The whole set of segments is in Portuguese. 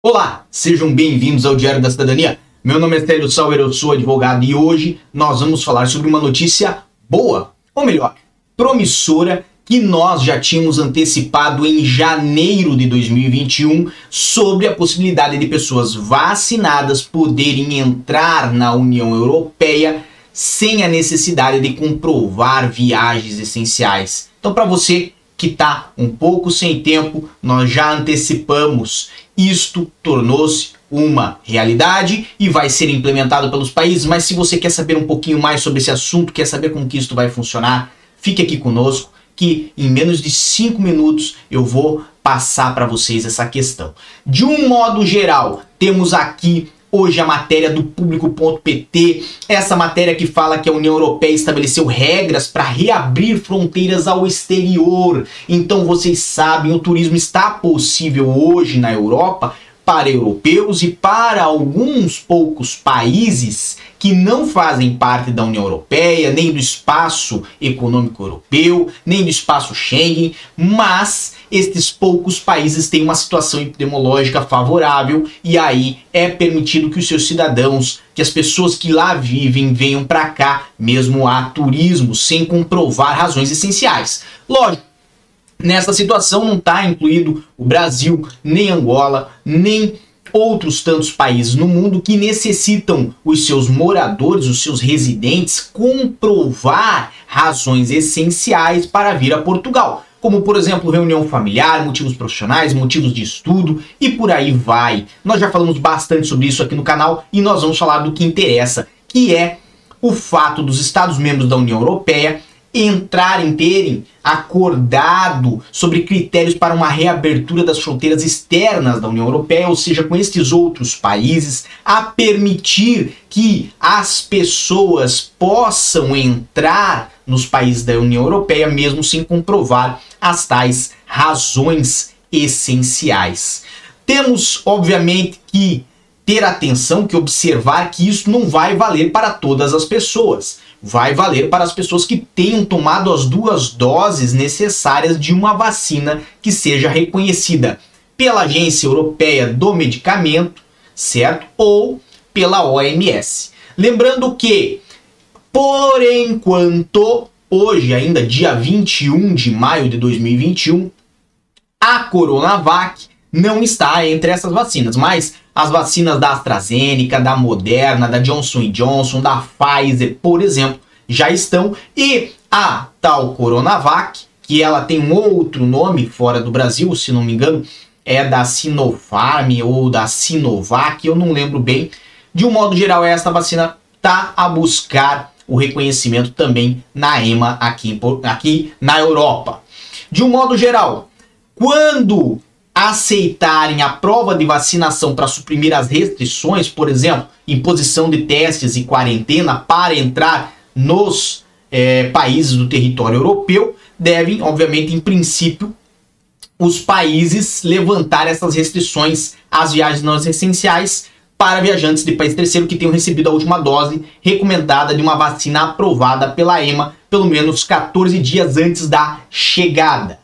Olá, sejam bem-vindos ao Diário da Cidadania. Meu nome é Célio Sauer, eu sou advogado e hoje nós vamos falar sobre uma notícia boa, ou melhor, promissora, que nós já tínhamos antecipado em janeiro de 2021 sobre a possibilidade de pessoas vacinadas poderem entrar na União Europeia sem a necessidade de comprovar viagens essenciais. Então, para você que está um pouco sem tempo, nós já antecipamos. Isto tornou-se uma realidade e vai ser implementado pelos países. Mas se você quer saber um pouquinho mais sobre esse assunto, quer saber como que isso vai funcionar, fique aqui conosco que em menos de 5 minutos eu vou passar para vocês essa questão. De um modo geral, temos aqui hoje a matéria do público.pt, essa matéria que fala que a União Europeia estabeleceu regras para reabrir fronteiras ao exterior. Então vocês sabem, o turismo está possível hoje na Europa para europeus e para alguns poucos países que não fazem parte da União Europeia, nem do espaço econômico europeu, nem do espaço Schengen, mas estes poucos países têm uma situação epidemiológica favorável e aí é permitido que os seus cidadãos, que as pessoas que lá vivem venham para cá, mesmo a turismo, sem comprovar razões essenciais. Lógico, Nessa situação não está incluído o Brasil, nem Angola, nem outros tantos países no mundo que necessitam os seus moradores, os seus residentes, comprovar razões essenciais para vir a Portugal. Como, por exemplo, reunião familiar, motivos profissionais, motivos de estudo e por aí vai. Nós já falamos bastante sobre isso aqui no canal e nós vamos falar do que interessa, que é o fato dos Estados-membros da União Europeia entrarem, terem acordado sobre critérios para uma reabertura das fronteiras externas da União Europeia, ou seja, com estes outros países, a permitir que as pessoas possam entrar nos países da União Europeia mesmo sem comprovar as tais razões essenciais. Temos, obviamente, que ter atenção, que observar que isso não vai valer para todas as pessoas vai valer para as pessoas que tenham tomado as duas doses necessárias de uma vacina que seja reconhecida pela Agência Europeia do Medicamento, certo? Ou pela OMS. Lembrando que, por enquanto, hoje, ainda dia 21 de maio de 2021, a Coronavac não está entre essas vacinas, mas as vacinas da AstraZeneca, da Moderna, da Johnson Johnson, da Pfizer, por exemplo, já estão e a tal Coronavac, que ela tem um outro nome fora do Brasil, se não me engano, é da Sinopharm ou da Sinovac, eu não lembro bem. De um modo geral, esta vacina tá a buscar o reconhecimento também na EMA aqui, aqui na Europa. De um modo geral, quando aceitarem a prova de vacinação para suprimir as restrições, por exemplo, imposição de testes e quarentena para entrar nos é, países do território europeu, devem, obviamente, em princípio, os países levantar essas restrições às viagens não essenciais para viajantes de país terceiro que tenham recebido a última dose recomendada de uma vacina aprovada pela EMA pelo menos 14 dias antes da chegada.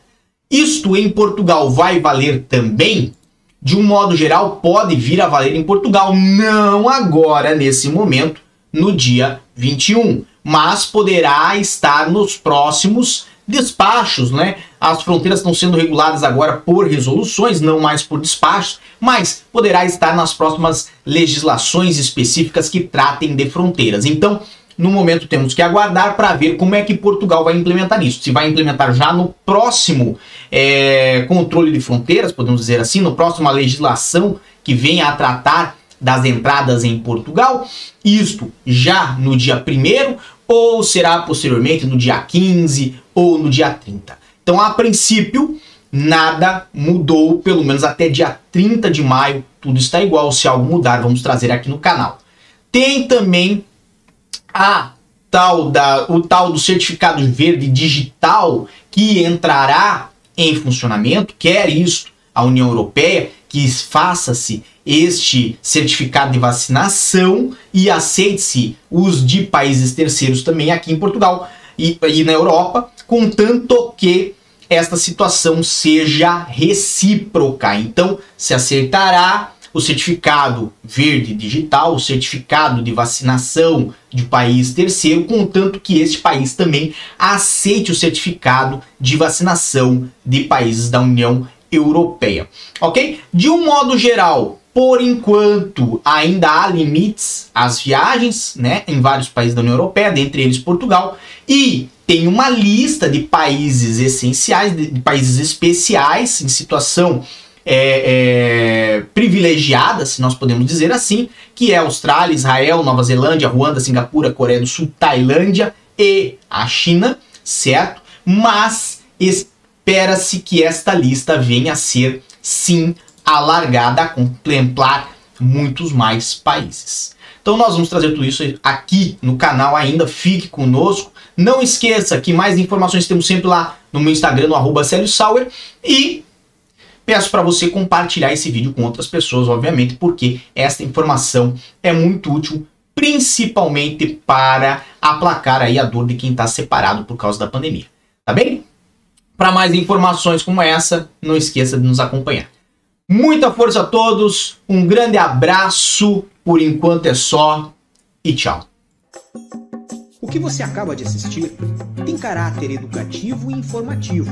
Isto em Portugal vai valer também? De um modo geral, pode vir a valer em Portugal, não agora, nesse momento, no dia 21, mas poderá estar nos próximos despachos, né? As fronteiras estão sendo reguladas agora por resoluções, não mais por despachos, mas poderá estar nas próximas legislações específicas que tratem de fronteiras. Então, no momento temos que aguardar para ver como é que Portugal vai implementar isso. Se vai implementar já no próximo é, controle de fronteiras, podemos dizer assim, no próximo legislação que venha a tratar das entradas em Portugal, isto já no dia 1 ou será posteriormente no dia 15 ou no dia 30. Então, a princípio, nada mudou, pelo menos até dia 30 de maio, tudo está igual. Se algo mudar, vamos trazer aqui no canal. Tem também a tal da, o tal do certificado verde digital que entrará em funcionamento, quer isso a União Europeia, que faça-se este certificado de vacinação e aceite-se os de países terceiros também aqui em Portugal e, e na Europa, contanto que esta situação seja recíproca. Então, se acertará o certificado verde digital, o certificado de vacinação de país terceiro, contanto que este país também aceite o certificado de vacinação de países da União Europeia. Ok? De um modo geral, por enquanto, ainda há limites às viagens, né, em vários países da União Europeia, dentre eles Portugal, e tem uma lista de países essenciais, de, países especiais em situação é, é, privilegiada, se nós podemos dizer assim, que é Austrália, Israel, Nova Zelândia, Ruanda, Singapura, Coreia do Sul, Tailândia e a China, certo? Mas espera-se que esta lista venha a ser sim alargada a contemplar muitos mais países. Então nós vamos trazer tudo isso aqui no canal ainda, fique conosco. Não esqueça que mais informações temos sempre lá no meu Instagram, no arroba Sauer, e peço para você compartilhar esse vídeo com outras pessoas, obviamente, porque esta informação é muito útil, principalmente para aplacar aí a dor de quem está separado por causa da pandemia. Tá bem? Para mais informações como essa, não esqueça de nos acompanhar. Muita força a todos, um grande abraço, por enquanto é só e tchau. O que você acaba de assistir tem caráter educativo e informativo.